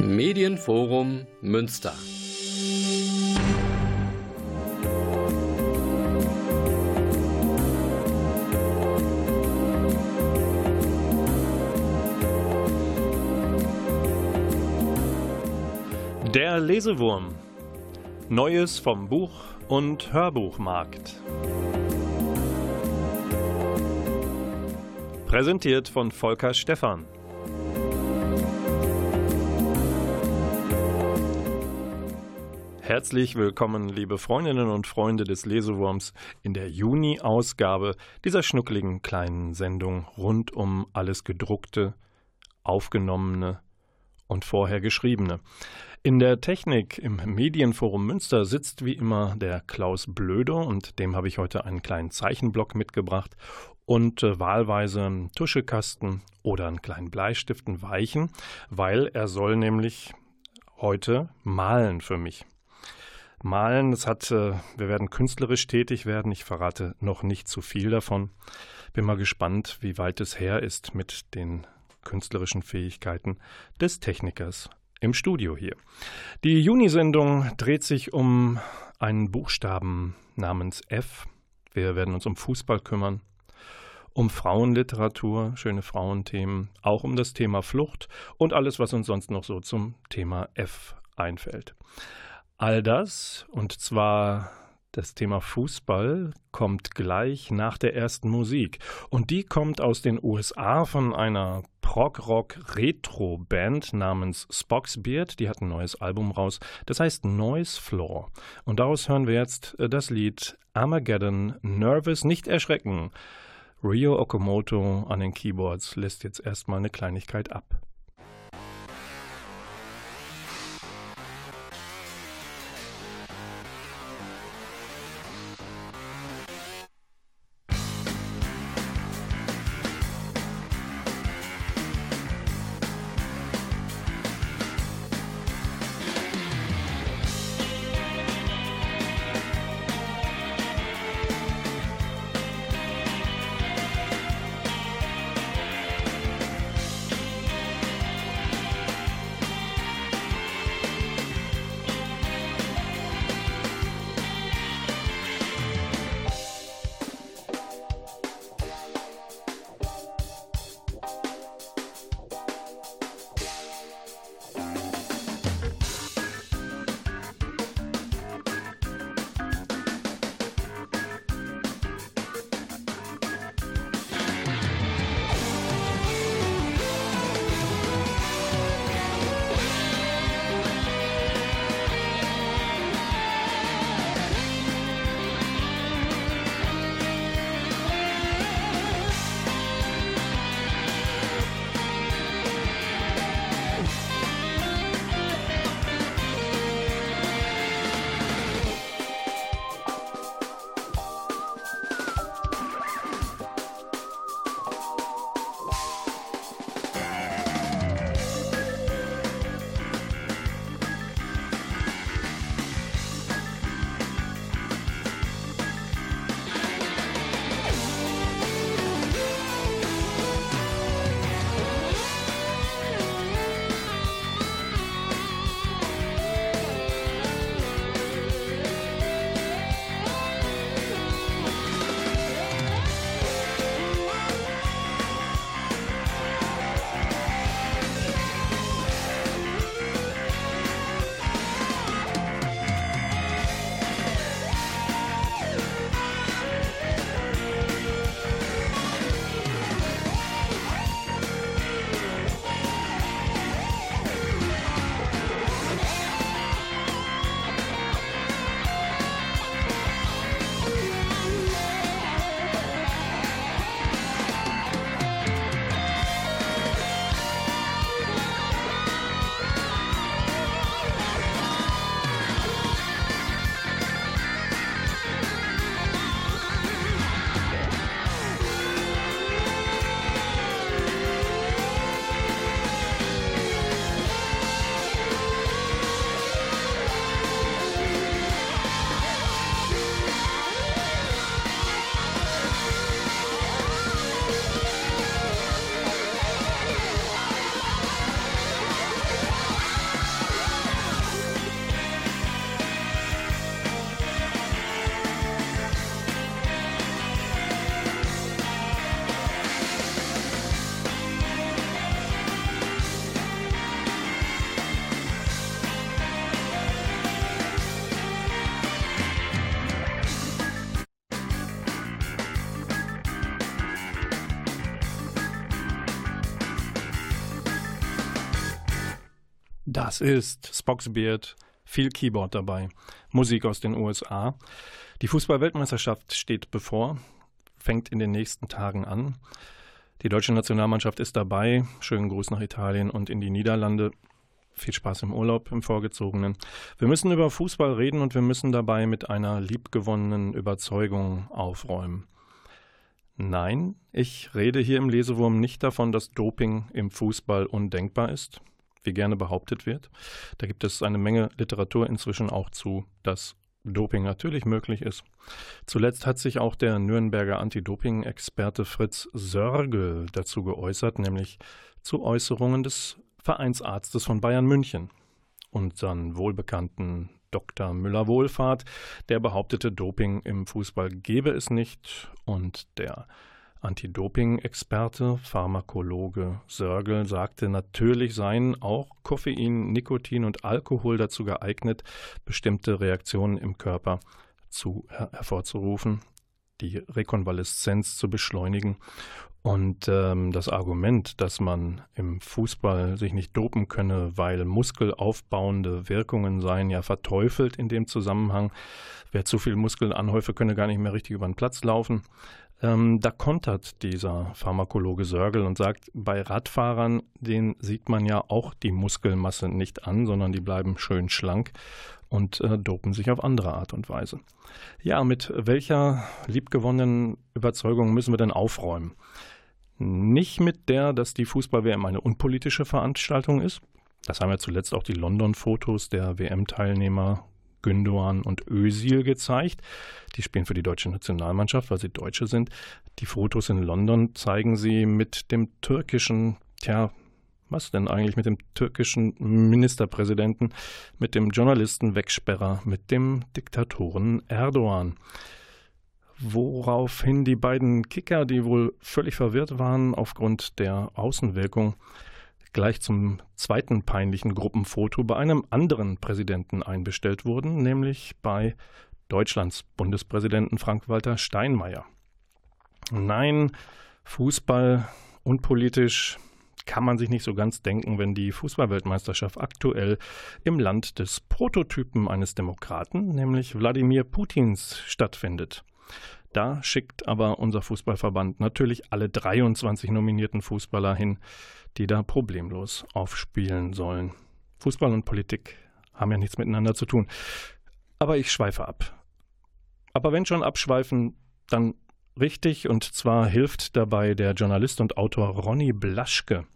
Medienforum Münster. Der Lesewurm. Neues vom Buch- und Hörbuchmarkt. Präsentiert von Volker Stephan. Herzlich willkommen, liebe Freundinnen und Freunde des Lesewurms, in der Juni-Ausgabe dieser schnuckligen kleinen Sendung rund um alles Gedruckte, Aufgenommene und vorher Geschriebene. In der Technik im Medienforum Münster sitzt wie immer der Klaus Blöder und dem habe ich heute einen kleinen Zeichenblock mitgebracht und äh, wahlweise einen Tuschekasten oder einen kleinen Bleistiften weichen, weil er soll nämlich heute malen für mich. Malen, das hat, äh, wir werden künstlerisch tätig werden. Ich verrate noch nicht zu viel davon. Bin mal gespannt, wie weit es her ist mit den künstlerischen Fähigkeiten des Technikers im Studio hier. Die Juni-Sendung dreht sich um einen Buchstaben namens F. Wir werden uns um Fußball kümmern, um Frauenliteratur, schöne Frauenthemen, auch um das Thema Flucht und alles, was uns sonst noch so zum Thema F einfällt. All das, und zwar das Thema Fußball kommt gleich nach der ersten Musik. Und die kommt aus den USA von einer Prog-Rock-Retro-Band namens Spock's Beard. Die hat ein neues Album raus. Das heißt Noise Floor. Und daraus hören wir jetzt äh, das Lied Armageddon Nervous. Nicht erschrecken. Rio Okamoto an den Keyboards lässt jetzt erstmal eine Kleinigkeit ab. Das ist Spock's Beard, viel Keyboard dabei, Musik aus den USA. Die Fußball-Weltmeisterschaft steht bevor, fängt in den nächsten Tagen an. Die deutsche Nationalmannschaft ist dabei. Schönen Gruß nach Italien und in die Niederlande. Viel Spaß im Urlaub, im Vorgezogenen. Wir müssen über Fußball reden und wir müssen dabei mit einer liebgewonnenen Überzeugung aufräumen. Nein, ich rede hier im Lesewurm nicht davon, dass Doping im Fußball undenkbar ist wie gerne behauptet wird. Da gibt es eine Menge Literatur inzwischen auch zu, dass Doping natürlich möglich ist. Zuletzt hat sich auch der Nürnberger Anti-Doping-Experte Fritz Sörgel dazu geäußert, nämlich zu Äußerungen des Vereinsarztes von Bayern München, unseren wohlbekannten Dr. Müller-Wohlfahrt, der behauptete, Doping im Fußball gebe es nicht und der Anti-Doping-Experte, Pharmakologe Sörgel sagte, natürlich seien auch Koffein, Nikotin und Alkohol dazu geeignet, bestimmte Reaktionen im Körper zu, her hervorzurufen, die Rekonvaleszenz zu beschleunigen. Und ähm, das Argument, dass man im Fußball sich nicht dopen könne, weil muskelaufbauende Wirkungen seien, ja verteufelt in dem Zusammenhang. Wer zu viel Muskeln anhäufe, könne gar nicht mehr richtig über den Platz laufen. Ähm, da kontert dieser Pharmakologe Sörgel und sagt, bei Radfahrern, den sieht man ja auch die Muskelmasse nicht an, sondern die bleiben schön schlank und äh, dopen sich auf andere Art und Weise. Ja, mit welcher liebgewonnenen Überzeugung müssen wir denn aufräumen? Nicht mit der, dass die Fußball-WM eine unpolitische Veranstaltung ist. Das haben ja zuletzt auch die London-Fotos der WM-Teilnehmer Gündoğan und Özil gezeigt. Die spielen für die deutsche Nationalmannschaft, weil sie Deutsche sind. Die Fotos in London zeigen sie mit dem türkischen, tja, was denn eigentlich mit dem türkischen Ministerpräsidenten, mit dem Journalistenwegsperrer, mit dem Diktatoren Erdogan. Woraufhin die beiden Kicker, die wohl völlig verwirrt waren aufgrund der Außenwirkung, gleich zum zweiten peinlichen Gruppenfoto bei einem anderen Präsidenten einbestellt wurden, nämlich bei Deutschlands Bundespräsidenten Frank-Walter Steinmeier. Nein, Fußball unpolitisch kann man sich nicht so ganz denken, wenn die Fußballweltmeisterschaft aktuell im Land des Prototypen eines Demokraten, nämlich Wladimir Putins, stattfindet. Da schickt aber unser Fußballverband natürlich alle 23 nominierten Fußballer hin, die da problemlos aufspielen sollen. Fußball und Politik haben ja nichts miteinander zu tun. Aber ich schweife ab. Aber wenn schon abschweifen, dann richtig, und zwar hilft dabei der Journalist und Autor Ronny Blaschke.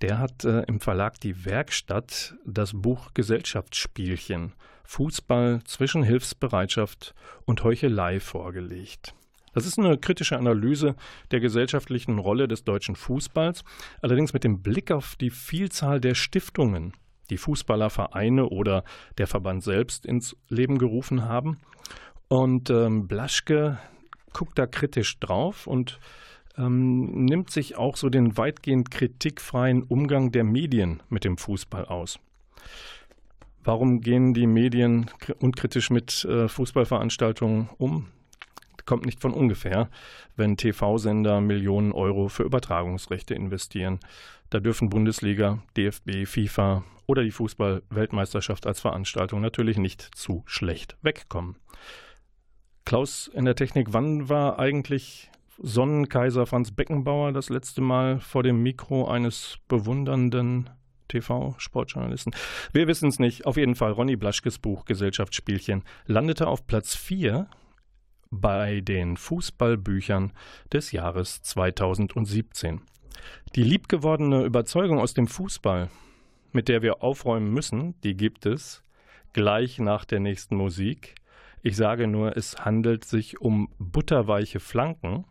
Der hat äh, im Verlag Die Werkstatt das Buch Gesellschaftsspielchen Fußball zwischen Hilfsbereitschaft und Heuchelei vorgelegt. Das ist eine kritische Analyse der gesellschaftlichen Rolle des deutschen Fußballs, allerdings mit dem Blick auf die Vielzahl der Stiftungen, die Fußballervereine oder der Verband selbst ins Leben gerufen haben. Und ähm, Blaschke guckt da kritisch drauf und ähm, nimmt sich auch so den weitgehend kritikfreien Umgang der Medien mit dem Fußball aus. Warum gehen die Medien unkritisch mit äh, Fußballveranstaltungen um? kommt nicht von ungefähr, wenn TV-Sender Millionen Euro für Übertragungsrechte investieren. Da dürfen Bundesliga, DFB, FIFA oder die Fußball-Weltmeisterschaft als Veranstaltung natürlich nicht zu schlecht wegkommen. Klaus in der Technik, wann war eigentlich Sonnenkaiser Franz Beckenbauer das letzte Mal vor dem Mikro eines bewundernden TV-Sportjournalisten. Wir wissen es nicht. Auf jeden Fall, Ronny Blaschkes Buch Gesellschaftsspielchen landete auf Platz 4 bei den Fußballbüchern des Jahres 2017. Die liebgewordene Überzeugung aus dem Fußball, mit der wir aufräumen müssen, die gibt es gleich nach der nächsten Musik. Ich sage nur, es handelt sich um butterweiche Flanken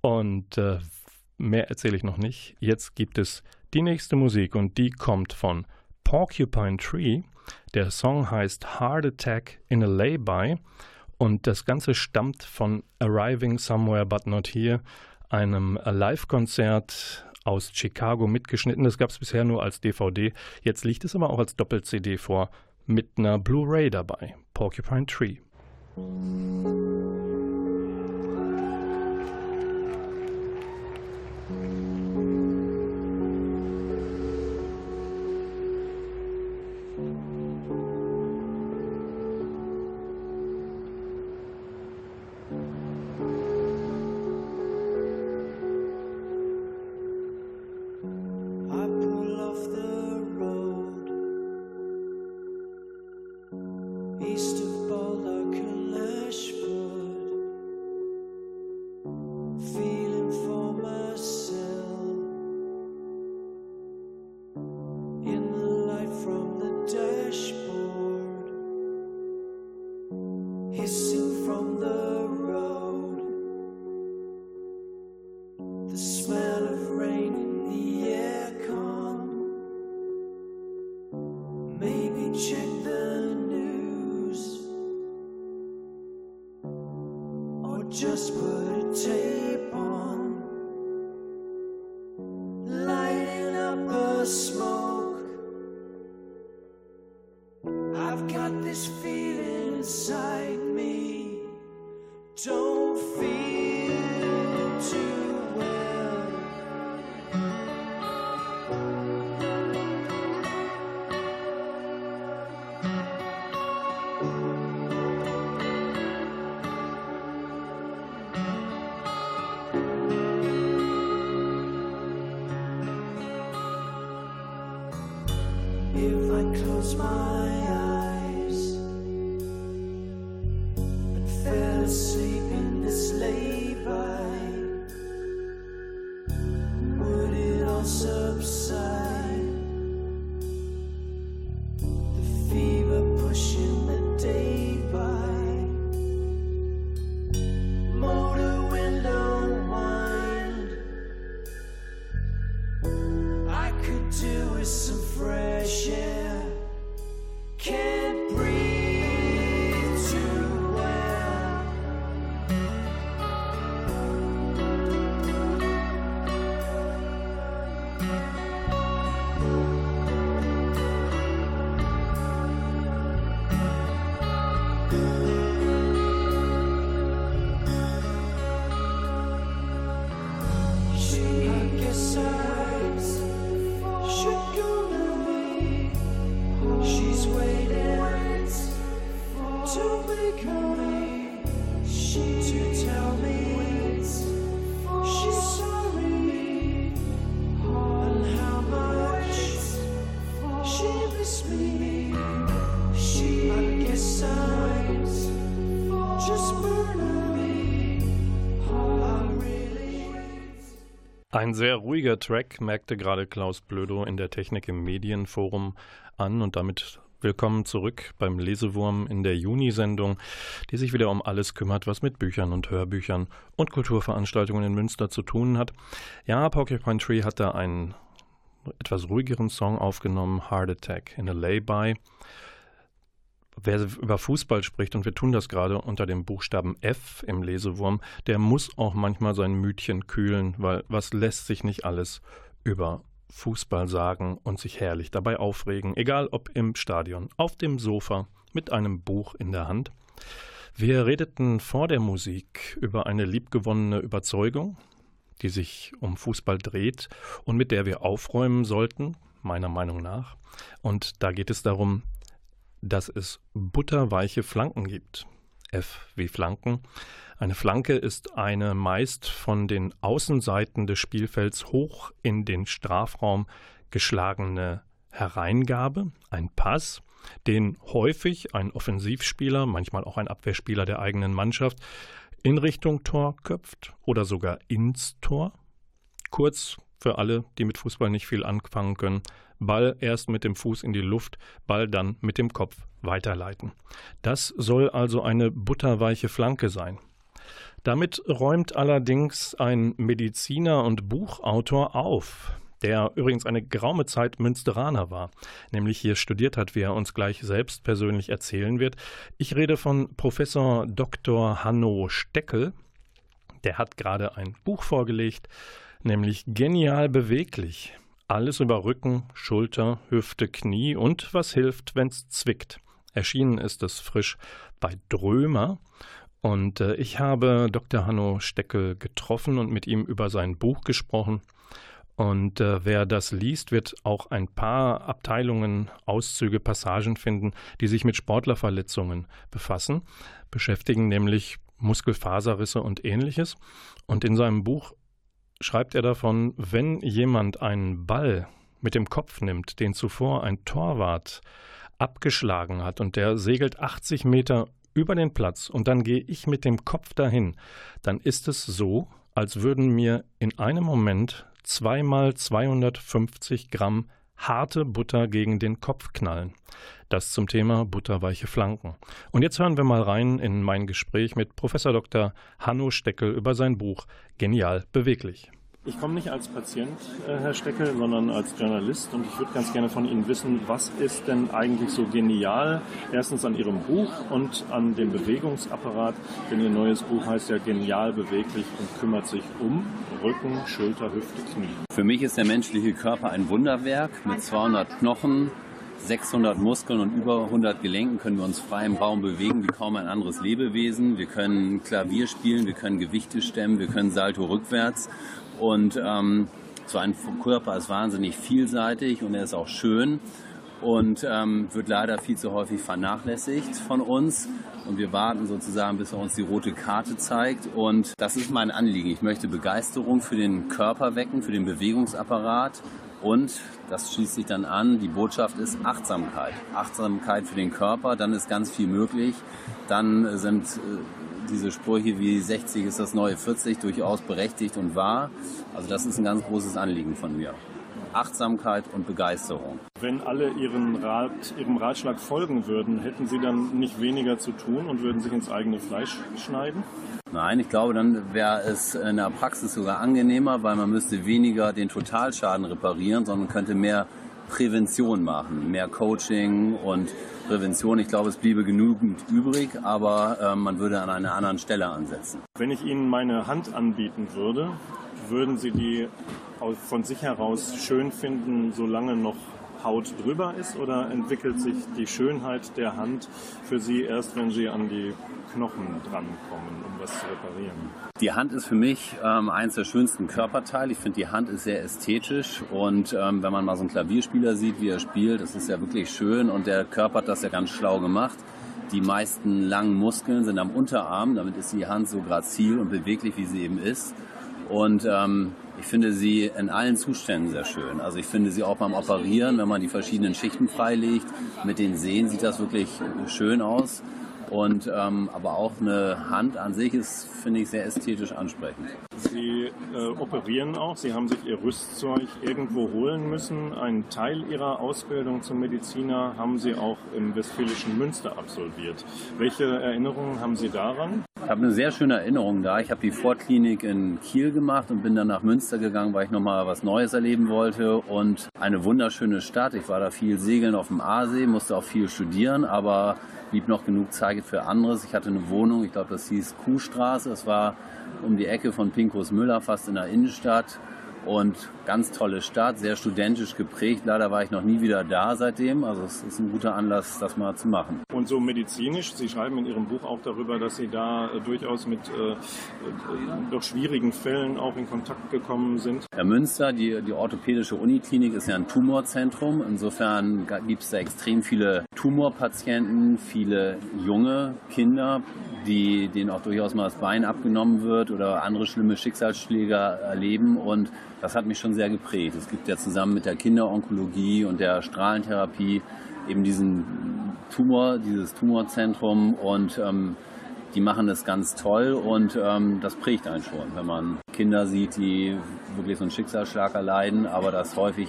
und äh, mehr erzähle ich noch nicht. Jetzt gibt es die nächste Musik und die kommt von Porcupine Tree. Der Song heißt Heart Attack in a Lay-By und das Ganze stammt von Arriving Somewhere But Not Here, einem Live-Konzert aus Chicago mitgeschnitten. Das gab es bisher nur als DVD. Jetzt liegt es aber auch als Doppel-CD vor mit einer Blu-ray dabei. Porcupine Tree. with some fresh air. Can Ein sehr ruhiger Track, merkte gerade Klaus Blödo in der Technik im Medienforum an und damit willkommen zurück beim Lesewurm in der Juni-Sendung, die sich wieder um alles kümmert, was mit Büchern und Hörbüchern und Kulturveranstaltungen in Münster zu tun hat. Ja, Porcupine Tree hat da einen etwas ruhigeren Song aufgenommen, Heart Attack in a Lay-By wer über Fußball spricht, und wir tun das gerade unter dem Buchstaben F im Lesewurm, der muss auch manchmal sein Mütchen kühlen, weil was lässt sich nicht alles über Fußball sagen und sich herrlich dabei aufregen, egal ob im Stadion, auf dem Sofa, mit einem Buch in der Hand. Wir redeten vor der Musik über eine liebgewonnene Überzeugung, die sich um Fußball dreht und mit der wir aufräumen sollten, meiner Meinung nach. Und da geht es darum, dass es butterweiche Flanken gibt. F wie Flanken. Eine Flanke ist eine meist von den Außenseiten des Spielfelds hoch in den Strafraum geschlagene Hereingabe, ein Pass, den häufig ein Offensivspieler, manchmal auch ein Abwehrspieler der eigenen Mannschaft, in Richtung Tor köpft oder sogar ins Tor. Kurz für alle, die mit Fußball nicht viel anfangen können, Ball erst mit dem Fuß in die Luft, Ball dann mit dem Kopf weiterleiten. Das soll also eine butterweiche Flanke sein. Damit räumt allerdings ein Mediziner und Buchautor auf, der übrigens eine geraume Zeit Münsteraner war, nämlich hier studiert hat, wie er uns gleich selbst persönlich erzählen wird. Ich rede von Professor Dr. Hanno Steckel. Der hat gerade ein Buch vorgelegt, nämlich Genial beweglich. Alles über Rücken, Schulter, Hüfte, Knie und was hilft, wenn's zwickt. Erschienen ist es frisch bei Drömer. Und äh, ich habe Dr. Hanno Steckel getroffen und mit ihm über sein Buch gesprochen. Und äh, wer das liest, wird auch ein paar Abteilungen, Auszüge, Passagen finden, die sich mit Sportlerverletzungen befassen, beschäftigen nämlich Muskelfaserrisse und ähnliches. Und in seinem Buch schreibt er davon, wenn jemand einen Ball mit dem Kopf nimmt, den zuvor ein Torwart abgeschlagen hat und der segelt 80 Meter über den Platz und dann gehe ich mit dem Kopf dahin, dann ist es so, als würden mir in einem Moment zweimal 250 Gramm harte Butter gegen den Kopf knallen. Das zum Thema butterweiche Flanken. Und jetzt hören wir mal rein in mein Gespräch mit Professor Dr. Hanno Steckel über sein Buch Genial beweglich. Ich komme nicht als Patient, äh, Herr Steckel, sondern als Journalist. Und ich würde ganz gerne von Ihnen wissen, was ist denn eigentlich so genial, erstens an Ihrem Buch und an dem Bewegungsapparat, denn Ihr neues Buch heißt ja Genial beweglich und kümmert sich um Rücken, Schulter, Hüfte, Knie. Für mich ist der menschliche Körper ein Wunderwerk. Mit 200 Knochen, 600 Muskeln und über 100 Gelenken können wir uns frei im Raum bewegen wie kaum ein anderes Lebewesen. Wir können Klavier spielen, wir können Gewichte stemmen, wir können Salto rückwärts und ähm, so ein Körper ist wahnsinnig vielseitig und er ist auch schön und ähm, wird leider viel zu häufig vernachlässigt von uns. Und wir warten sozusagen, bis er uns die rote Karte zeigt. Und das ist mein Anliegen. Ich möchte Begeisterung für den Körper wecken, für den Bewegungsapparat. Und das schließt sich dann an, die Botschaft ist Achtsamkeit. Achtsamkeit für den Körper, dann ist ganz viel möglich. Dann sind äh, diese Sprüche wie 60 ist das neue 40 durchaus berechtigt und wahr. Also das ist ein ganz großes Anliegen von mir. Achtsamkeit und Begeisterung. Wenn alle ihren Rat, Ihrem Ratschlag folgen würden, hätten Sie dann nicht weniger zu tun und würden sich ins eigene Fleisch schneiden? Nein, ich glaube, dann wäre es in der Praxis sogar angenehmer, weil man müsste weniger den Totalschaden reparieren, sondern könnte mehr Prävention machen, mehr Coaching und Prävention. Ich glaube, es bliebe genügend übrig, aber äh, man würde an einer anderen Stelle ansetzen. Wenn ich Ihnen meine Hand anbieten würde, würden Sie die von sich heraus schön finden, solange noch Haut drüber ist oder entwickelt sich die Schönheit der Hand für Sie erst, wenn Sie an die Knochen drankommen, um was zu reparieren? Die Hand ist für mich ähm, eines der schönsten Körperteile. Ich finde, die Hand ist sehr ästhetisch und ähm, wenn man mal so einen Klavierspieler sieht, wie er spielt, das ist ja wirklich schön und der Körper hat das ja ganz schlau gemacht. Die meisten langen Muskeln sind am Unterarm, damit ist die Hand so grazil und beweglich, wie sie eben ist. Und ähm, ich finde sie in allen Zuständen sehr schön. Also ich finde sie auch beim Operieren, wenn man die verschiedenen Schichten freilegt. Mit den Sehen sieht das wirklich schön aus. Und ähm, aber auch eine Hand an sich ist, finde ich, sehr ästhetisch ansprechend. Sie äh, operieren auch. Sie haben sich Ihr Rüstzeug irgendwo holen müssen. Einen Teil Ihrer Ausbildung zum Mediziner haben Sie auch im westfälischen Münster absolviert. Welche Erinnerungen haben Sie daran? Ich habe eine sehr schöne Erinnerung da. Ich habe die Vorklinik in Kiel gemacht und bin dann nach Münster gegangen, weil ich nochmal was Neues erleben wollte. Und eine wunderschöne Stadt. Ich war da viel segeln auf dem Aasee, musste auch viel studieren, aber blieb noch genug Zeit für anderes. Ich hatte eine Wohnung, ich glaube, das hieß Kuhstraße. Es war um die Ecke von Pinkus Müller, fast in der Innenstadt. Und ganz tolle Stadt, sehr studentisch geprägt. Leider war ich noch nie wieder da seitdem. Also es ist ein guter Anlass, das mal zu machen. Und so medizinisch, Sie schreiben in Ihrem Buch auch darüber, dass Sie da äh, durchaus mit äh, äh, doch schwierigen Fällen auch in Kontakt gekommen sind. Herr Münster, die, die orthopädische Uniklinik ist ja ein Tumorzentrum. Insofern gibt es da extrem viele Tumorpatienten, viele junge Kinder, die, denen auch durchaus mal das Bein abgenommen wird oder andere schlimme Schicksalsschläge erleben. Und das hat mich schon sehr geprägt. Es gibt ja zusammen mit der Kinderonkologie und der Strahlentherapie eben diesen Tumor, dieses Tumorzentrum und ähm, die machen das ganz toll und ähm, das prägt einen schon, wenn man Kinder sieht, die wirklich so einen Schicksalsschlag erleiden, aber das häufig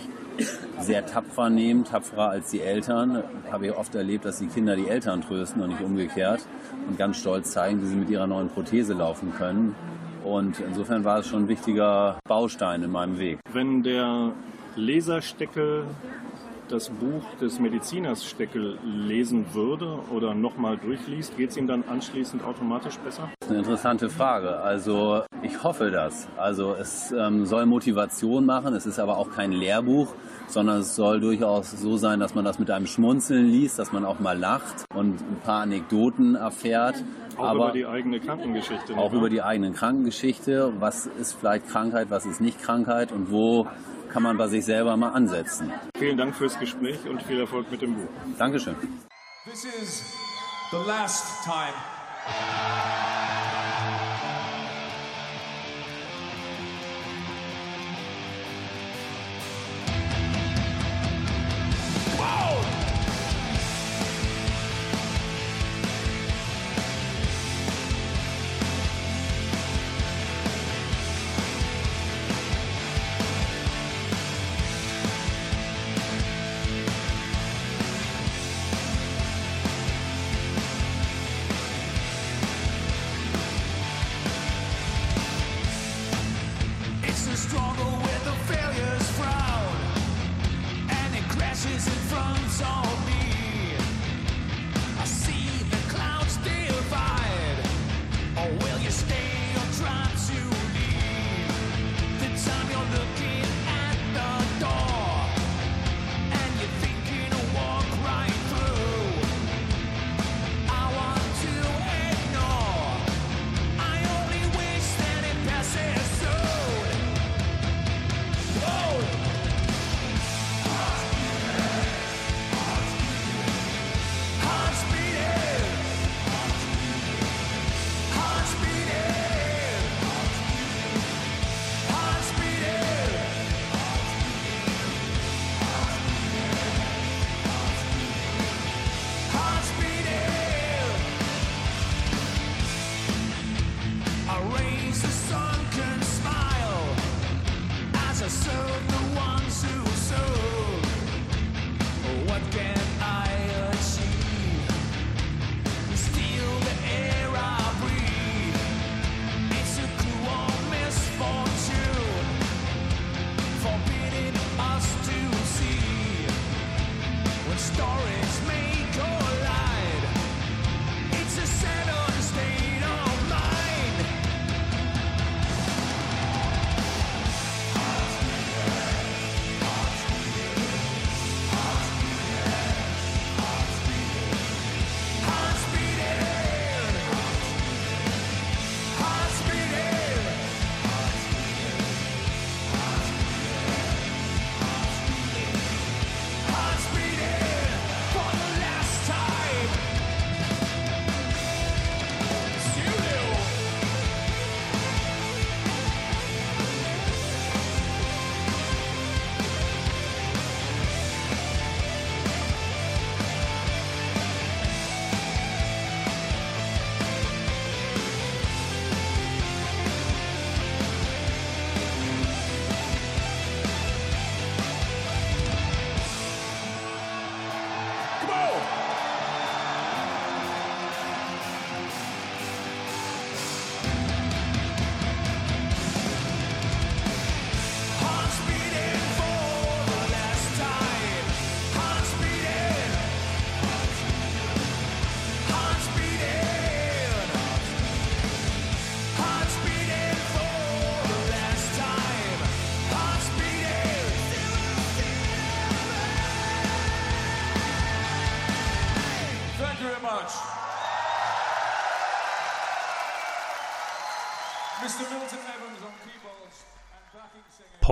sehr tapfer nehmen, tapferer als die Eltern. Habe ich oft erlebt, dass die Kinder die Eltern trösten und nicht umgekehrt und ganz stolz zeigen, wie sie mit ihrer neuen Prothese laufen können. Und insofern war es schon ein wichtiger Baustein in meinem Weg. Wenn der Lasersteckel das Buch des Mediziners Steckel lesen würde oder nochmal durchliest, geht es ihm dann anschließend automatisch besser? Das ist eine interessante Frage. Also ich hoffe das. Also es ähm, soll Motivation machen, es ist aber auch kein Lehrbuch, sondern es soll durchaus so sein, dass man das mit einem Schmunzeln liest, dass man auch mal lacht und ein paar Anekdoten erfährt. Auch aber über die eigene Krankengeschichte. Auch über die eigene Krankengeschichte. Was ist vielleicht Krankheit, was ist nicht Krankheit und wo kann man bei sich selber mal ansetzen. Vielen Dank fürs Gespräch und viel Erfolg mit dem Buch. Dankeschön. This is the last time.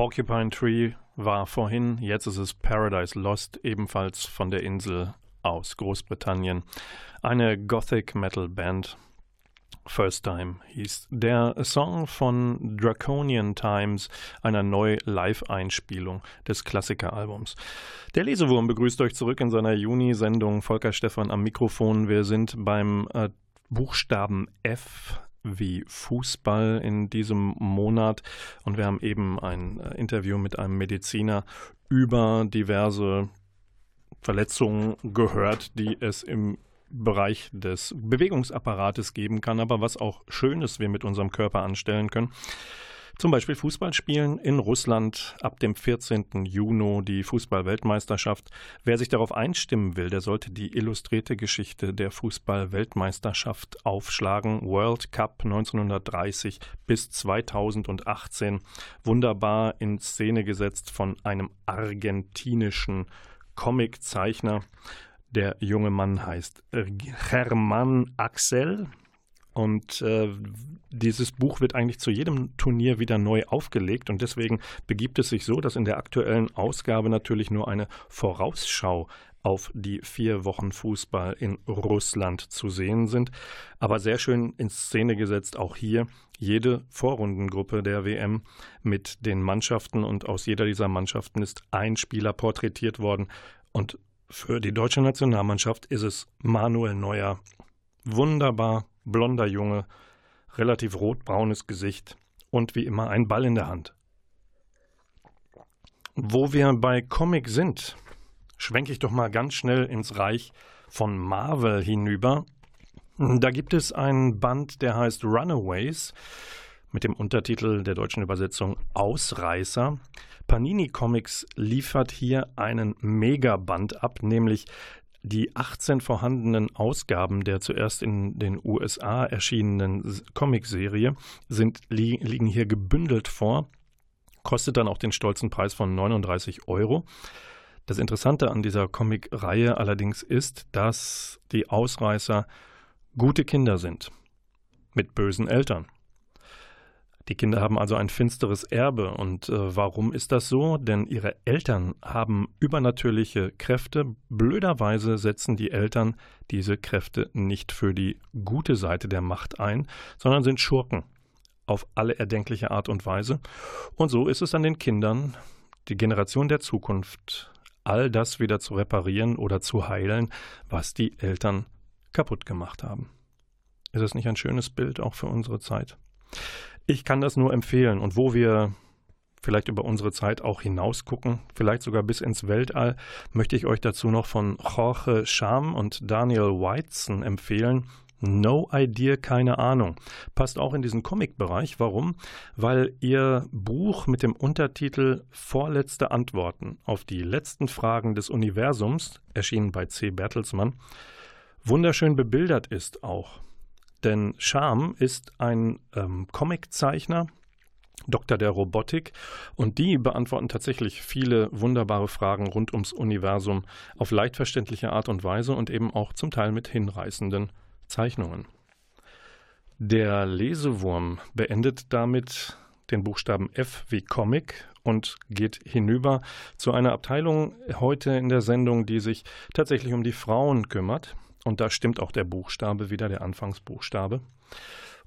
Porcupine Tree war vorhin, jetzt ist es Paradise Lost, ebenfalls von der Insel aus Großbritannien. Eine Gothic Metal Band. First Time hieß der Song von Draconian Times, einer Neu-Live-Einspielung des Klassikeralbums. Der Lesewurm begrüßt euch zurück in seiner Juni-Sendung. Volker Stephan am Mikrofon. Wir sind beim äh, Buchstaben F wie Fußball in diesem Monat. Und wir haben eben ein äh, Interview mit einem Mediziner über diverse Verletzungen gehört, die es im Bereich des Bewegungsapparates geben kann, aber was auch Schönes wir mit unserem Körper anstellen können. Zum Beispiel Fußballspielen in Russland ab dem 14. Juni die Fußballweltmeisterschaft. Wer sich darauf einstimmen will, der sollte die illustrierte Geschichte der Fußballweltmeisterschaft aufschlagen. World Cup 1930 bis 2018. Wunderbar in Szene gesetzt von einem argentinischen Comiczeichner. Der junge Mann heißt Hermann Axel und äh, dieses Buch wird eigentlich zu jedem Turnier wieder neu aufgelegt und deswegen begibt es sich so, dass in der aktuellen Ausgabe natürlich nur eine Vorausschau auf die vier Wochen Fußball in Russland zu sehen sind. Aber sehr schön in Szene gesetzt auch hier jede Vorrundengruppe der WM mit den Mannschaften und aus jeder dieser Mannschaften ist ein Spieler porträtiert worden. Und für die deutsche Nationalmannschaft ist es Manuel Neuer. Wunderbar blonder Junge, relativ rotbraunes Gesicht und wie immer ein Ball in der Hand. Wo wir bei Comic sind, schwenke ich doch mal ganz schnell ins Reich von Marvel hinüber. Da gibt es einen Band, der heißt Runaways. mit dem Untertitel der deutschen Übersetzung Ausreißer. Panini Comics liefert hier einen Megaband ab, nämlich die 18 vorhandenen Ausgaben der zuerst in den USA erschienenen Comicserie sind, li liegen hier gebündelt vor, kostet dann auch den stolzen Preis von 39 Euro. Das Interessante an dieser Comic-Reihe allerdings ist, dass die Ausreißer gute Kinder sind mit bösen Eltern. Die Kinder haben also ein finsteres Erbe. Und äh, warum ist das so? Denn ihre Eltern haben übernatürliche Kräfte. Blöderweise setzen die Eltern diese Kräfte nicht für die gute Seite der Macht ein, sondern sind Schurken auf alle erdenkliche Art und Weise. Und so ist es an den Kindern, die Generation der Zukunft, all das wieder zu reparieren oder zu heilen, was die Eltern kaputt gemacht haben. Ist das nicht ein schönes Bild auch für unsere Zeit? Ich kann das nur empfehlen. Und wo wir vielleicht über unsere Zeit auch hinaus gucken, vielleicht sogar bis ins Weltall, möchte ich euch dazu noch von Jorge Scham und Daniel Whiteson empfehlen. No Idea, keine Ahnung. Passt auch in diesen Comic-Bereich. Warum? Weil ihr Buch mit dem Untertitel Vorletzte Antworten auf die letzten Fragen des Universums, erschienen bei C. Bertelsmann, wunderschön bebildert ist auch. Denn Scham ist ein ähm, Comiczeichner, Doktor der Robotik, und die beantworten tatsächlich viele wunderbare Fragen rund ums Universum auf leicht verständliche Art und Weise und eben auch zum Teil mit hinreißenden Zeichnungen. Der Lesewurm beendet damit den Buchstaben F wie Comic und geht hinüber zu einer Abteilung heute in der Sendung, die sich tatsächlich um die Frauen kümmert. Und da stimmt auch der Buchstabe wieder, der Anfangsbuchstabe.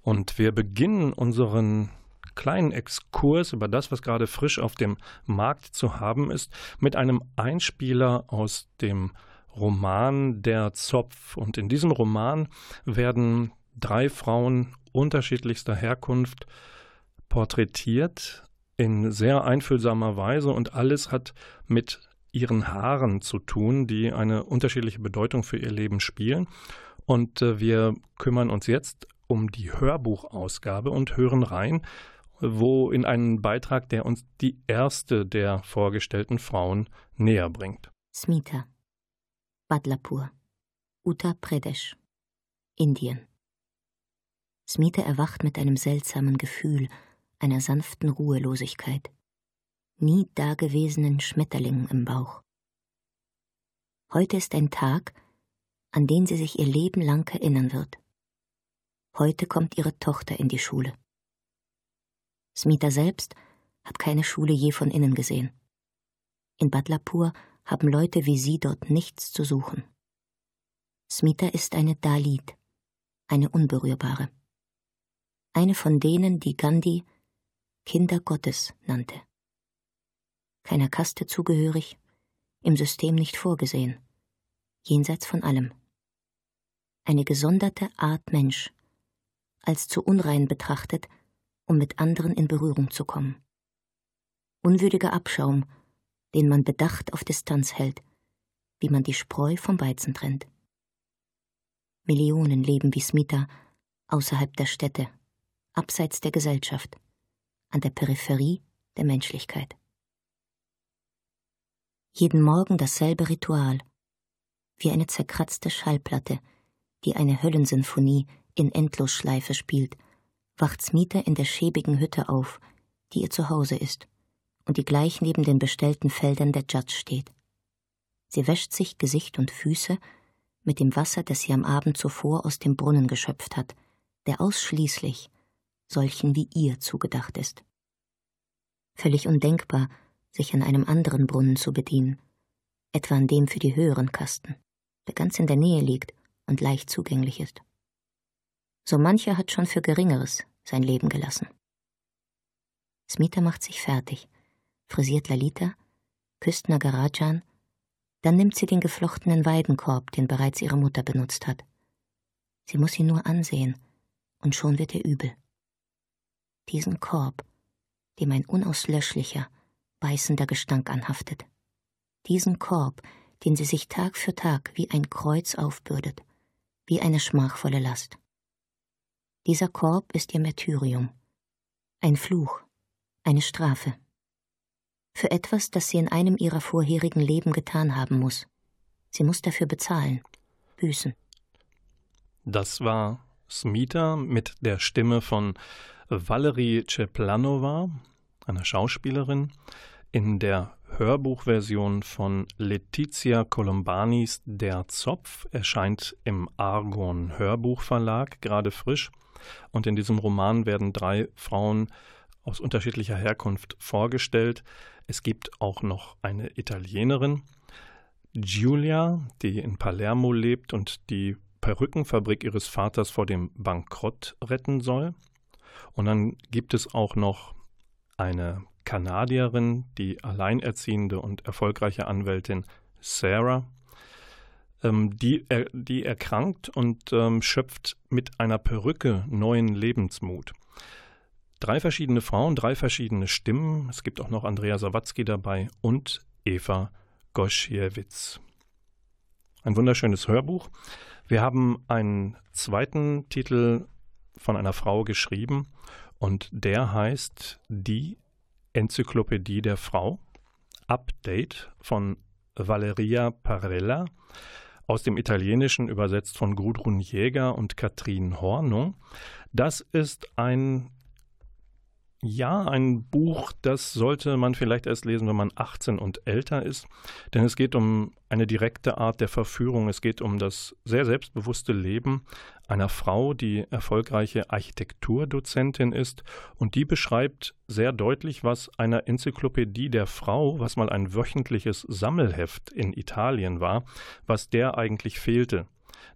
Und wir beginnen unseren kleinen Exkurs über das, was gerade frisch auf dem Markt zu haben ist, mit einem Einspieler aus dem Roman Der Zopf. Und in diesem Roman werden drei Frauen unterschiedlichster Herkunft porträtiert in sehr einfühlsamer Weise und alles hat mit ihren Haaren zu tun, die eine unterschiedliche Bedeutung für ihr Leben spielen. Und äh, wir kümmern uns jetzt um die Hörbuchausgabe und hören rein, wo in einen Beitrag, der uns die erste der vorgestellten Frauen näher bringt. Smita, Badlapur, Uttar Pradesh, Indien. Smita erwacht mit einem seltsamen Gefühl, einer sanften Ruhelosigkeit nie dagewesenen Schmetterlingen im Bauch. Heute ist ein Tag, an den sie sich ihr Leben lang erinnern wird. Heute kommt ihre Tochter in die Schule. Smita selbst hat keine Schule je von innen gesehen. In Badlapur haben Leute wie sie dort nichts zu suchen. Smita ist eine Dalit, eine Unberührbare. Eine von denen, die Gandhi Kinder Gottes nannte keiner Kaste zugehörig, im System nicht vorgesehen, jenseits von allem. Eine gesonderte Art Mensch, als zu unrein betrachtet, um mit anderen in Berührung zu kommen. Unwürdiger Abschaum, den man bedacht auf Distanz hält, wie man die Spreu vom Weizen trennt. Millionen leben wie Smita außerhalb der Städte, abseits der Gesellschaft, an der Peripherie der Menschlichkeit. Jeden Morgen dasselbe Ritual, wie eine zerkratzte Schallplatte, die eine Höllensinfonie in Endlosschleife spielt, wacht Smita in der schäbigen Hütte auf, die ihr Zuhause ist und die gleich neben den bestellten Feldern der Judge steht. Sie wäscht sich Gesicht und Füße mit dem Wasser, das sie am Abend zuvor aus dem Brunnen geschöpft hat, der ausschließlich solchen wie ihr zugedacht ist. Völlig undenkbar, sich an einem anderen Brunnen zu bedienen, etwa an dem für die höheren Kasten, der ganz in der Nähe liegt und leicht zugänglich ist. So mancher hat schon für Geringeres sein Leben gelassen. Smita macht sich fertig, frisiert Lalita, küsst Nagarajan, dann nimmt sie den geflochtenen Weidenkorb, den bereits ihre Mutter benutzt hat. Sie muss ihn nur ansehen, und schon wird ihr übel. Diesen Korb, dem ein unauslöschlicher, beißender Gestank anhaftet. Diesen Korb, den sie sich Tag für Tag wie ein Kreuz aufbürdet, wie eine schmachvolle Last. Dieser Korb ist ihr Märtyrium, Ein Fluch, eine Strafe. Für etwas, das sie in einem ihrer vorherigen Leben getan haben muss. Sie muss dafür bezahlen, büßen. Das war Smita mit der Stimme von Valerie Ceplanova, einer Schauspielerin, in der Hörbuchversion von Letizia Colombanis Der Zopf erscheint im Argon Hörbuchverlag gerade frisch. Und in diesem Roman werden drei Frauen aus unterschiedlicher Herkunft vorgestellt. Es gibt auch noch eine Italienerin, Giulia, die in Palermo lebt und die Perückenfabrik ihres Vaters vor dem Bankrott retten soll. Und dann gibt es auch noch eine Kanadierin, die alleinerziehende und erfolgreiche Anwältin Sarah, ähm, die, er, die erkrankt und ähm, schöpft mit einer Perücke neuen Lebensmut. Drei verschiedene Frauen, drei verschiedene Stimmen. Es gibt auch noch Andrea Sawatzki dabei und Eva Goschiewicz. Ein wunderschönes Hörbuch. Wir haben einen zweiten Titel von einer Frau geschrieben und der heißt Die Enzyklopädie der Frau. Update von Valeria Parella aus dem Italienischen übersetzt von Gudrun Jäger und Katrin Hornung. Das ist ein ja, ein Buch, das sollte man vielleicht erst lesen, wenn man 18 und älter ist, denn es geht um eine direkte Art der Verführung, es geht um das sehr selbstbewusste Leben einer Frau, die erfolgreiche Architekturdozentin ist. Und die beschreibt sehr deutlich, was einer Enzyklopädie der Frau, was mal ein wöchentliches Sammelheft in Italien war, was der eigentlich fehlte,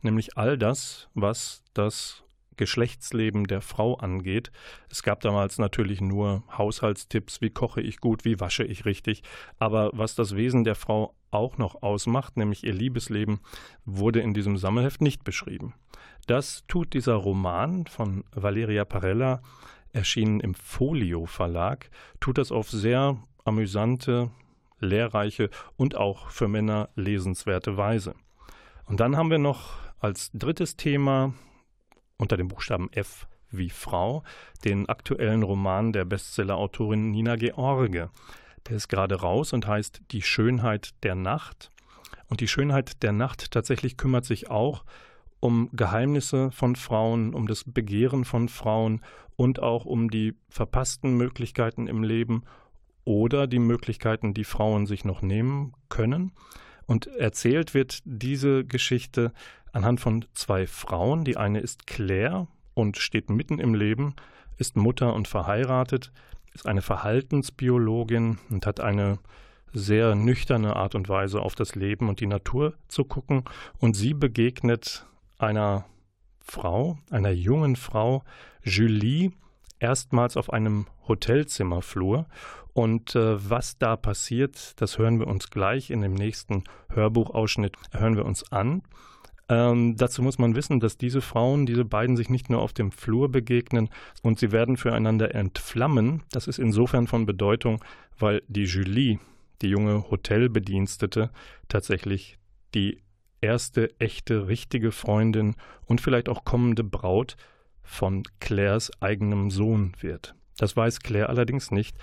nämlich all das, was das Geschlechtsleben der Frau angeht. Es gab damals natürlich nur Haushaltstipps, wie koche ich gut, wie wasche ich richtig. Aber was das Wesen der Frau auch noch ausmacht, nämlich ihr Liebesleben, wurde in diesem Sammelheft nicht beschrieben. Das tut dieser Roman von Valeria Parella, erschienen im Folio Verlag, tut das auf sehr amüsante, lehrreiche und auch für Männer lesenswerte Weise. Und dann haben wir noch als drittes Thema unter dem Buchstaben F wie Frau den aktuellen Roman der Bestsellerautorin Nina George. Der ist gerade raus und heißt Die Schönheit der Nacht. Und die Schönheit der Nacht tatsächlich kümmert sich auch um Geheimnisse von Frauen, um das Begehren von Frauen und auch um die verpassten Möglichkeiten im Leben oder die Möglichkeiten, die Frauen sich noch nehmen können. Und erzählt wird diese Geschichte anhand von zwei Frauen. Die eine ist Claire und steht mitten im Leben, ist Mutter und verheiratet, ist eine Verhaltensbiologin und hat eine sehr nüchterne Art und Weise auf das Leben und die Natur zu gucken. Und sie begegnet einer Frau, einer jungen Frau, Julie, erstmals auf einem Hotelzimmerflur und äh, was da passiert, das hören wir uns gleich in dem nächsten Hörbuchausschnitt, hören wir uns an. Ähm, dazu muss man wissen, dass diese Frauen, diese beiden sich nicht nur auf dem Flur begegnen und sie werden füreinander entflammen. Das ist insofern von Bedeutung, weil die Julie, die junge Hotelbedienstete, tatsächlich die erste echte, richtige Freundin und vielleicht auch kommende Braut von Claires eigenem Sohn wird. Das weiß Claire allerdings nicht,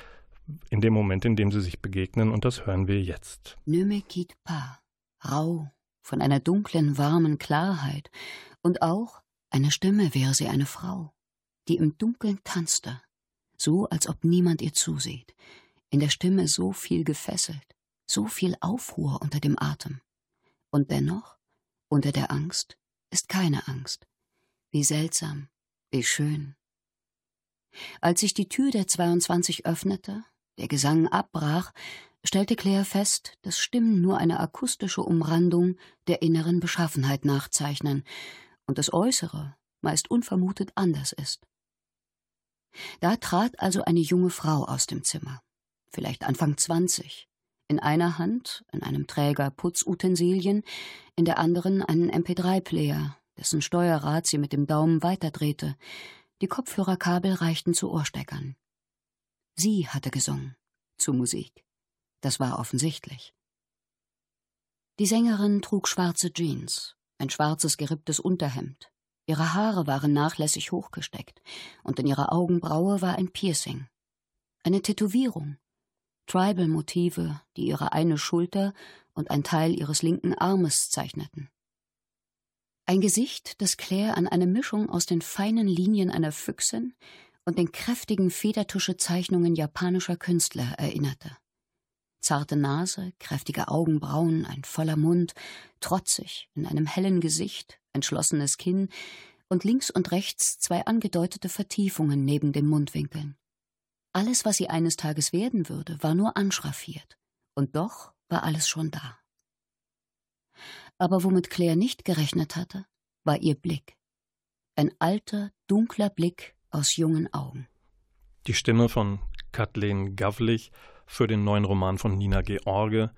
in dem Moment, in dem sie sich begegnen, und das hören wir jetzt. Ne me quitte rau, von einer dunklen, warmen Klarheit, und auch eine Stimme wäre sie eine Frau, die im Dunkeln tanzte, so als ob niemand ihr zusieht, in der Stimme so viel gefesselt, so viel Aufruhr unter dem Atem. Und dennoch, unter der Angst, ist keine Angst. Wie seltsam, wie schön. Als sich die Tür der 22 öffnete, der Gesang abbrach, stellte Claire fest, dass Stimmen nur eine akustische Umrandung der inneren Beschaffenheit nachzeichnen und das Äußere meist unvermutet anders ist. Da trat also eine junge Frau aus dem Zimmer, vielleicht Anfang zwanzig, in einer Hand in einem Träger Putzutensilien, in der anderen einen MP3-Player, dessen Steuerrad sie mit dem Daumen weiterdrehte. Die Kopfhörerkabel reichten zu Ohrsteckern. Sie hatte gesungen. Zu Musik. Das war offensichtlich. Die Sängerin trug schwarze Jeans, ein schwarzes geripptes Unterhemd, Ihre Haare waren nachlässig hochgesteckt, und in ihrer Augenbraue war ein Piercing. Eine Tätowierung. Tribal-Motive, die ihre eine Schulter und ein Teil ihres linken Armes zeichneten. Ein Gesicht, das Claire an eine Mischung aus den feinen Linien einer Füchsin und den kräftigen Federtuschezeichnungen japanischer Künstler erinnerte. Zarte Nase, kräftige Augenbrauen, ein voller Mund, trotzig, in einem hellen Gesicht, entschlossenes Kinn und links und rechts zwei angedeutete Vertiefungen neben den Mundwinkeln. Alles, was sie eines Tages werden würde, war nur anschraffiert, und doch war alles schon da. Aber womit Claire nicht gerechnet hatte, war ihr Blick. Ein alter, dunkler Blick aus jungen Augen. Die Stimme von Kathleen Gavlich für den neuen Roman von Nina George,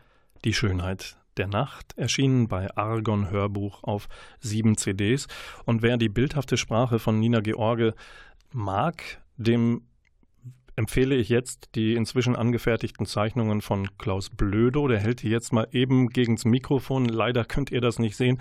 Die Schönheit der Nacht, erschienen bei Argon Hörbuch auf sieben CDs. Und wer die bildhafte Sprache von Nina George mag, dem empfehle ich jetzt die inzwischen angefertigten Zeichnungen von Klaus Blödo. Der hält die jetzt mal eben gegens Mikrofon. Leider könnt ihr das nicht sehen.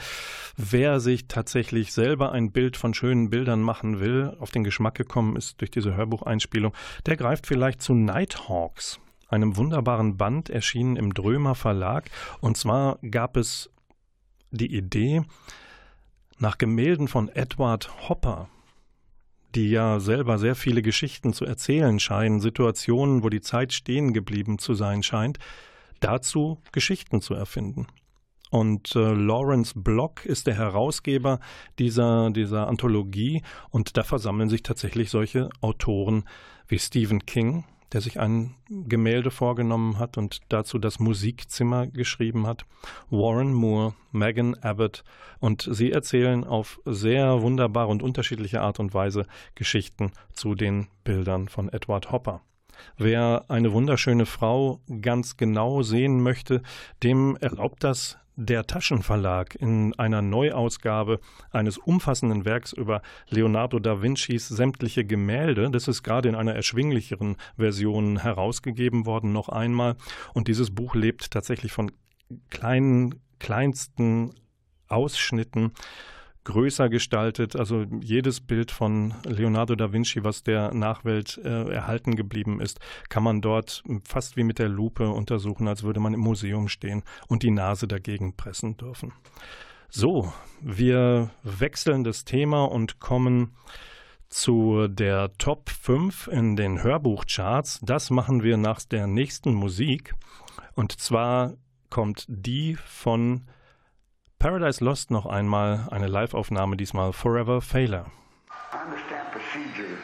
Wer sich tatsächlich selber ein Bild von schönen Bildern machen will, auf den Geschmack gekommen ist durch diese Hörbucheinspielung, der greift vielleicht zu Nighthawks, einem wunderbaren Band erschienen im Drömer Verlag. Und zwar gab es die Idee, nach Gemälden von Edward Hopper, die ja selber sehr viele Geschichten zu erzählen scheinen, Situationen, wo die Zeit stehen geblieben zu sein scheint, dazu Geschichten zu erfinden. Und äh, Lawrence Block ist der Herausgeber dieser, dieser Anthologie und da versammeln sich tatsächlich solche Autoren wie Stephen King, der sich ein Gemälde vorgenommen hat und dazu das Musikzimmer geschrieben hat. Warren Moore, Megan Abbott und sie erzählen auf sehr wunderbare und unterschiedliche Art und Weise Geschichten zu den Bildern von Edward Hopper. Wer eine wunderschöne Frau ganz genau sehen möchte, dem erlaubt das der Taschenverlag in einer Neuausgabe eines umfassenden Werks über Leonardo da Vincis sämtliche Gemälde. Das ist gerade in einer erschwinglicheren Version herausgegeben worden, noch einmal. Und dieses Buch lebt tatsächlich von kleinen, kleinsten Ausschnitten größer gestaltet. Also jedes Bild von Leonardo da Vinci, was der Nachwelt äh, erhalten geblieben ist, kann man dort fast wie mit der Lupe untersuchen, als würde man im Museum stehen und die Nase dagegen pressen dürfen. So, wir wechseln das Thema und kommen zu der Top 5 in den Hörbuchcharts. Das machen wir nach der nächsten Musik. Und zwar kommt die von Paradise Lost noch einmal eine Live-Aufnahme, diesmal Forever Failure. understand procedure,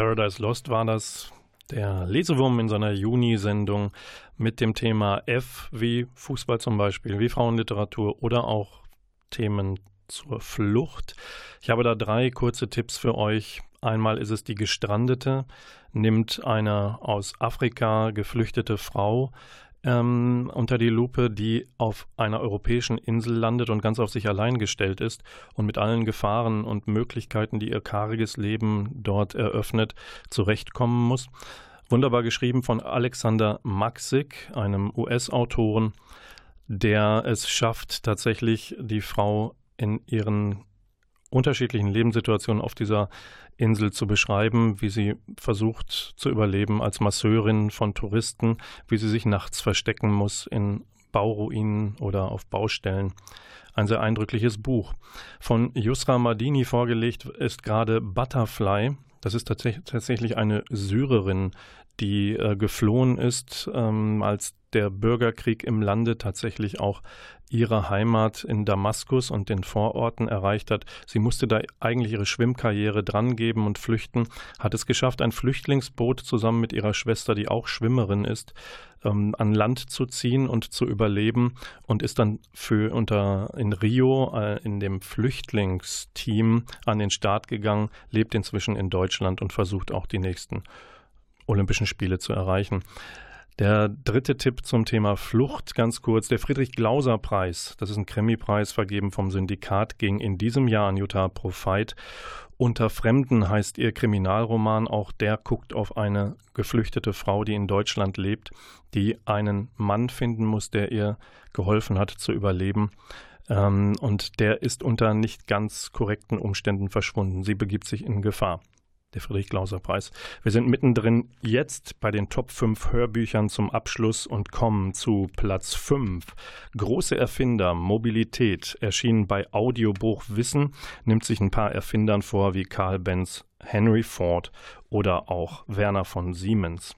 Paradise Lost war das. Der Lesewurm in seiner Juni-Sendung mit dem Thema F wie Fußball zum Beispiel, wie Frauenliteratur oder auch Themen zur Flucht. Ich habe da drei kurze Tipps für euch. Einmal ist es die Gestrandete, nimmt eine aus Afrika geflüchtete Frau ähm, unter die Lupe, die auf einer europäischen Insel landet und ganz auf sich allein gestellt ist und mit allen Gefahren und Möglichkeiten, die ihr karges Leben dort eröffnet, zurechtkommen muss. Wunderbar geschrieben von Alexander Maxik, einem US-Autoren, der es schafft, tatsächlich die Frau in ihren unterschiedlichen Lebenssituationen auf dieser Insel zu beschreiben, wie sie versucht zu überleben als Masseurin von Touristen, wie sie sich nachts verstecken muss in Bauruinen oder auf Baustellen. Ein sehr eindrückliches Buch. Von Yusra Madini vorgelegt ist gerade Butterfly. Das ist tatsächlich eine Syrerin, die äh, geflohen ist, ähm, als der Bürgerkrieg im Lande tatsächlich auch ihre Heimat in Damaskus und den Vororten erreicht hat. Sie musste da eigentlich ihre Schwimmkarriere drangeben und flüchten, hat es geschafft, ein Flüchtlingsboot zusammen mit ihrer Schwester, die auch Schwimmerin ist, ähm, an Land zu ziehen und zu überleben und ist dann für unter in Rio äh, in dem Flüchtlingsteam an den Start gegangen, lebt inzwischen in Deutschland und versucht auch die nächsten Olympischen Spiele zu erreichen. Der dritte Tipp zum Thema Flucht, ganz kurz. Der Friedrich-Glauser-Preis, das ist ein Krimi-Preis vergeben vom Syndikat, ging in diesem Jahr an Jutta Profeit. Unter Fremden heißt ihr Kriminalroman. Auch der guckt auf eine geflüchtete Frau, die in Deutschland lebt, die einen Mann finden muss, der ihr geholfen hat zu überleben. Ähm, und der ist unter nicht ganz korrekten Umständen verschwunden. Sie begibt sich in Gefahr der Friedrich-Glauser-Preis. Wir sind mittendrin jetzt bei den Top 5 Hörbüchern zum Abschluss und kommen zu Platz 5. Große Erfinder, Mobilität, erschienen bei Audiobuch Wissen, nimmt sich ein paar Erfindern vor wie Karl Benz, Henry Ford oder auch Werner von Siemens.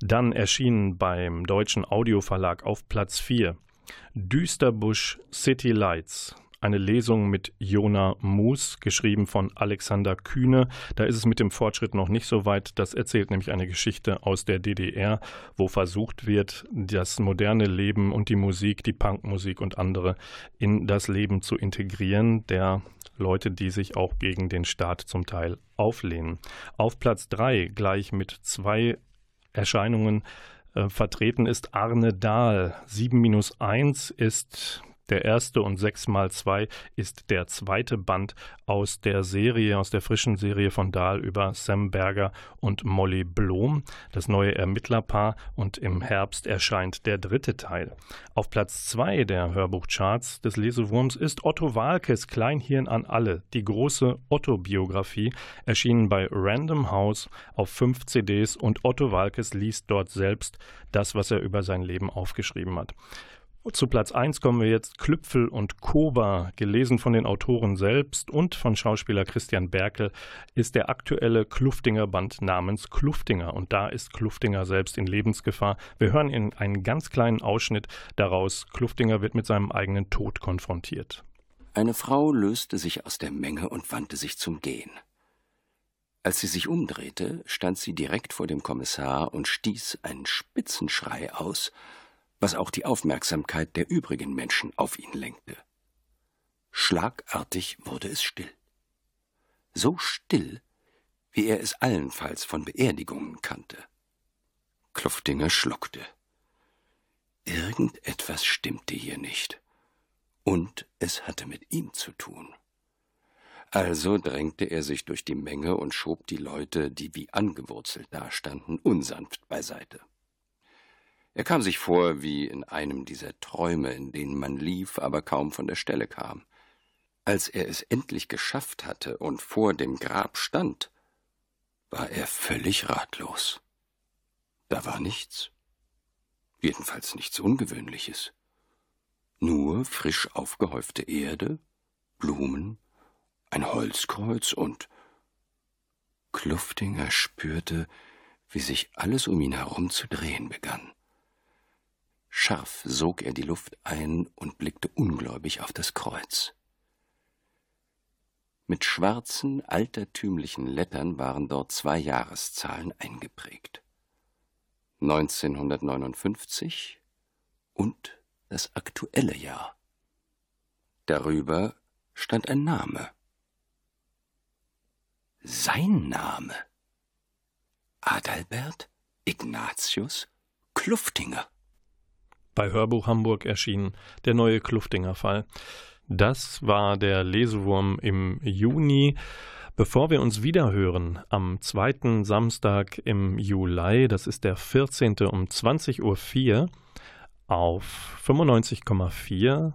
Dann erschienen beim deutschen Audioverlag auf Platz 4 Düsterbusch City Lights eine Lesung mit Jona Moos, geschrieben von Alexander Kühne. Da ist es mit dem Fortschritt noch nicht so weit. Das erzählt nämlich eine Geschichte aus der DDR, wo versucht wird, das moderne Leben und die Musik, die Punkmusik und andere in das Leben zu integrieren, der Leute, die sich auch gegen den Staat zum Teil auflehnen. Auf Platz 3 gleich mit zwei Erscheinungen äh, vertreten ist Arne Dahl. 7 minus 1 ist der erste und sechs mal zwei ist der zweite Band aus der Serie, aus der frischen Serie von Dahl über Sam Berger und Molly Blom, das neue Ermittlerpaar. Und im Herbst erscheint der dritte Teil. Auf Platz zwei der Hörbuchcharts des Lesewurms ist Otto Walkes Kleinhirn an alle, die große Otto-Biografie, erschienen bei Random House auf fünf CDs und Otto Walkes liest dort selbst das, was er über sein Leben aufgeschrieben hat. Zu Platz 1 kommen wir jetzt Klüpfel und Koba, gelesen von den Autoren selbst und von Schauspieler Christian Berkel, ist der aktuelle Kluftinger Band namens Kluftinger. Und da ist Kluftinger selbst in Lebensgefahr. Wir hören in einen ganz kleinen Ausschnitt daraus. Kluftinger wird mit seinem eigenen Tod konfrontiert. Eine Frau löste sich aus der Menge und wandte sich zum Gehen. Als sie sich umdrehte, stand sie direkt vor dem Kommissar und stieß einen Spitzenschrei aus, was auch die Aufmerksamkeit der übrigen Menschen auf ihn lenkte. Schlagartig wurde es still. So still, wie er es allenfalls von Beerdigungen kannte. Kluftinger schluckte. Irgendetwas stimmte hier nicht. Und es hatte mit ihm zu tun. Also drängte er sich durch die Menge und schob die Leute, die wie angewurzelt dastanden, unsanft beiseite. Er kam sich vor wie in einem dieser Träume, in denen man lief, aber kaum von der Stelle kam. Als er es endlich geschafft hatte und vor dem Grab stand, war er völlig ratlos. Da war nichts. Jedenfalls nichts Ungewöhnliches. Nur frisch aufgehäufte Erde, Blumen, ein Holzkreuz und Kluftinger spürte, wie sich alles um ihn herum zu drehen begann. Scharf sog er die Luft ein und blickte ungläubig auf das Kreuz. Mit schwarzen, altertümlichen Lettern waren dort zwei Jahreszahlen eingeprägt. 1959 und das aktuelle Jahr. Darüber stand ein Name. Sein Name. Adalbert Ignatius Kluftinger. Bei Hörbuch Hamburg erschien der neue Kluftinger Fall. Das war der Lesewurm im Juni. Bevor wir uns wiederhören am zweiten Samstag im Juli, das ist der 14. um 20.04 Uhr auf 95,4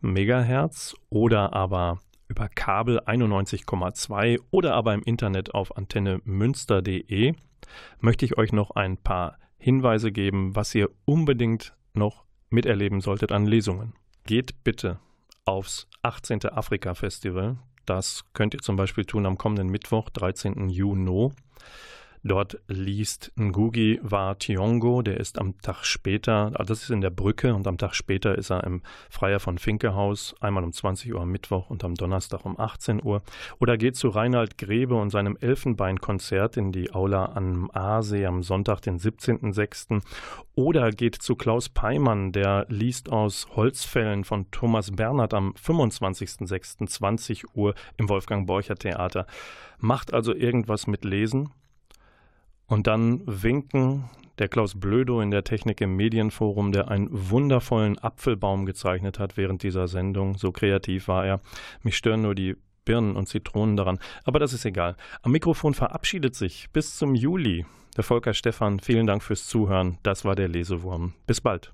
Megahertz oder aber über Kabel 91,2 oder aber im Internet auf antennemünster.de möchte ich euch noch ein paar Hinweise geben, was ihr unbedingt noch miterleben solltet an Lesungen. Geht bitte aufs 18. Afrika Festival. Das könnt ihr zum Beispiel tun am kommenden Mittwoch, 13. Juni. Dort liest Ngugi wa Tiongo, der ist am Tag später, ah, das ist in der Brücke und am Tag später ist er im Freier von Finkehaus, einmal um 20 Uhr am Mittwoch und am Donnerstag um 18 Uhr. Oder geht zu Reinhard Grebe und seinem Elfenbeinkonzert in die Aula am Aasee am Sonntag, den 17.06. Oder geht zu Klaus Peimann, der liest aus Holzfällen von Thomas Bernhard am 25.06. 20 Uhr im Wolfgang Borcher Theater. Macht also irgendwas mit Lesen und dann winken der Klaus Blödo in der Technik im Medienforum, der einen wundervollen Apfelbaum gezeichnet hat während dieser Sendung. So kreativ war er. Mich stören nur die Birnen und Zitronen daran. Aber das ist egal. Am Mikrofon verabschiedet sich bis zum Juli der Volker Stephan. Vielen Dank fürs Zuhören. Das war der Lesewurm. Bis bald.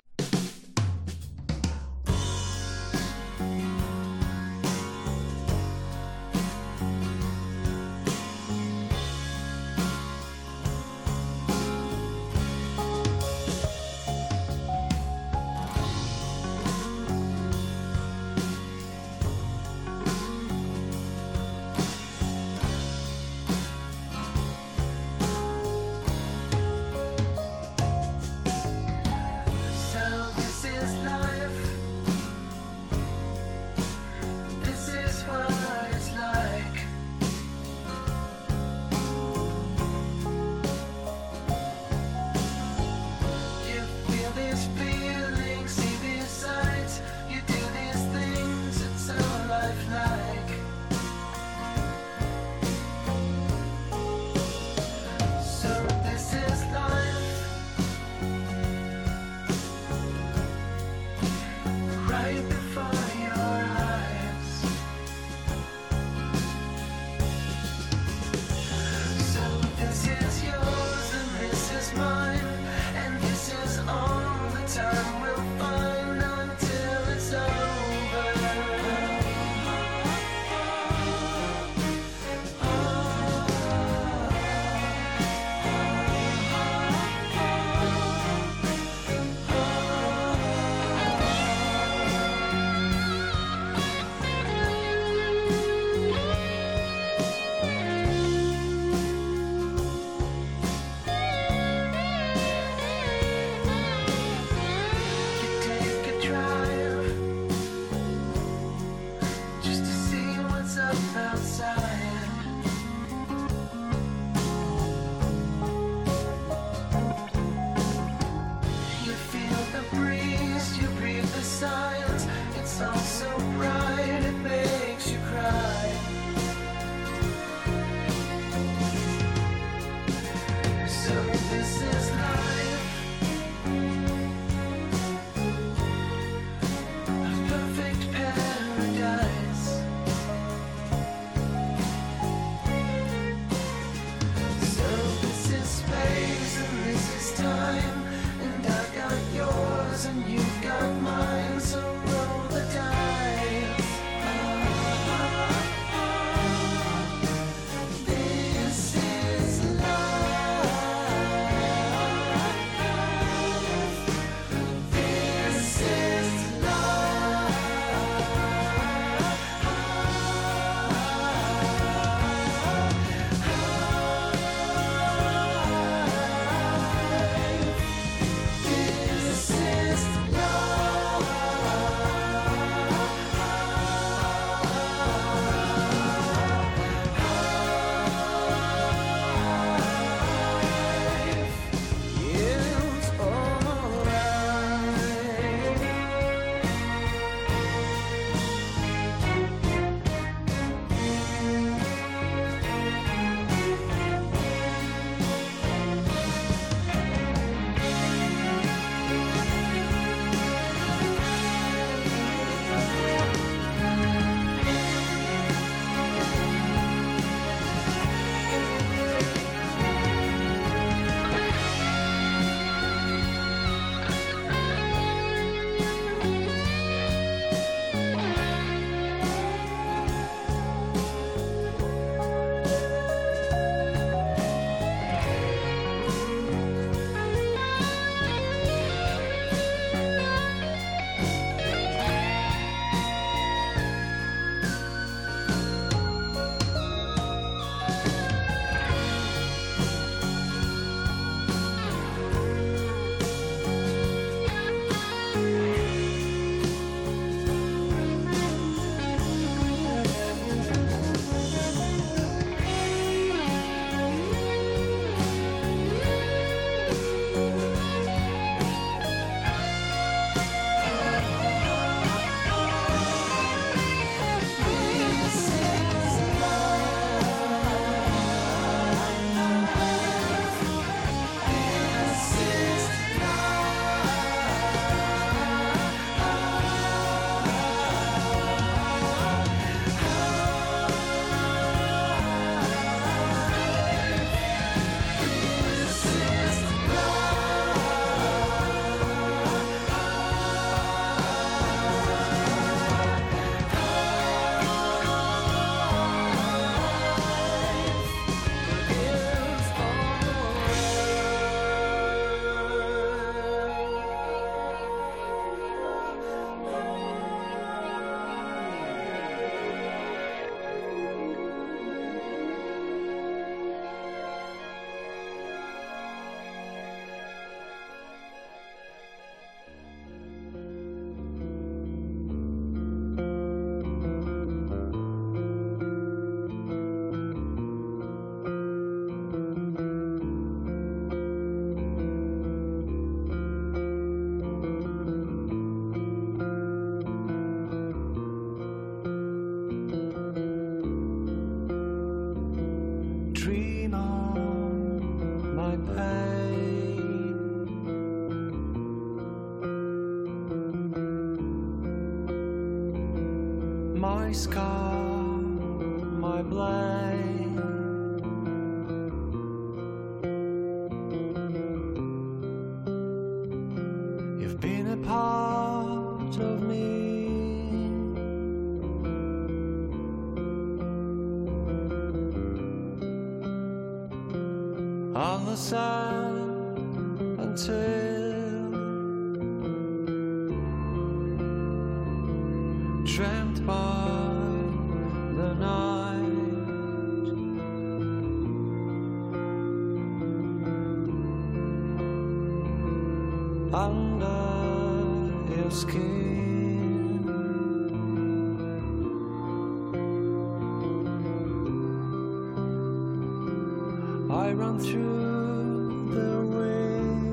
I run through the wind.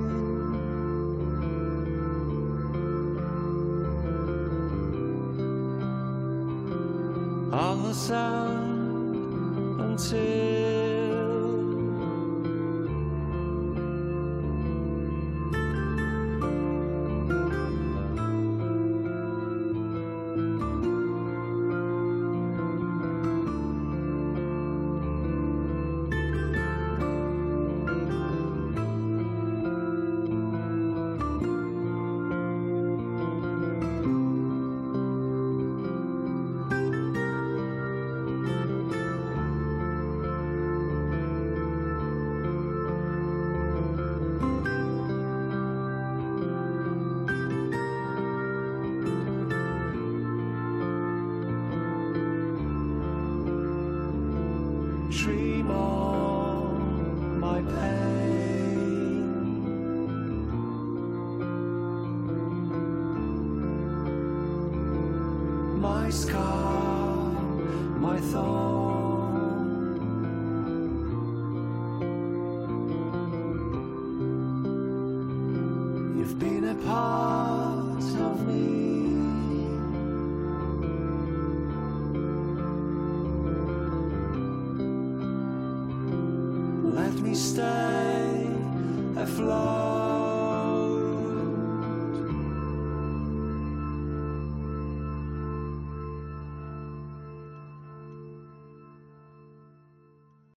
I'll sound until.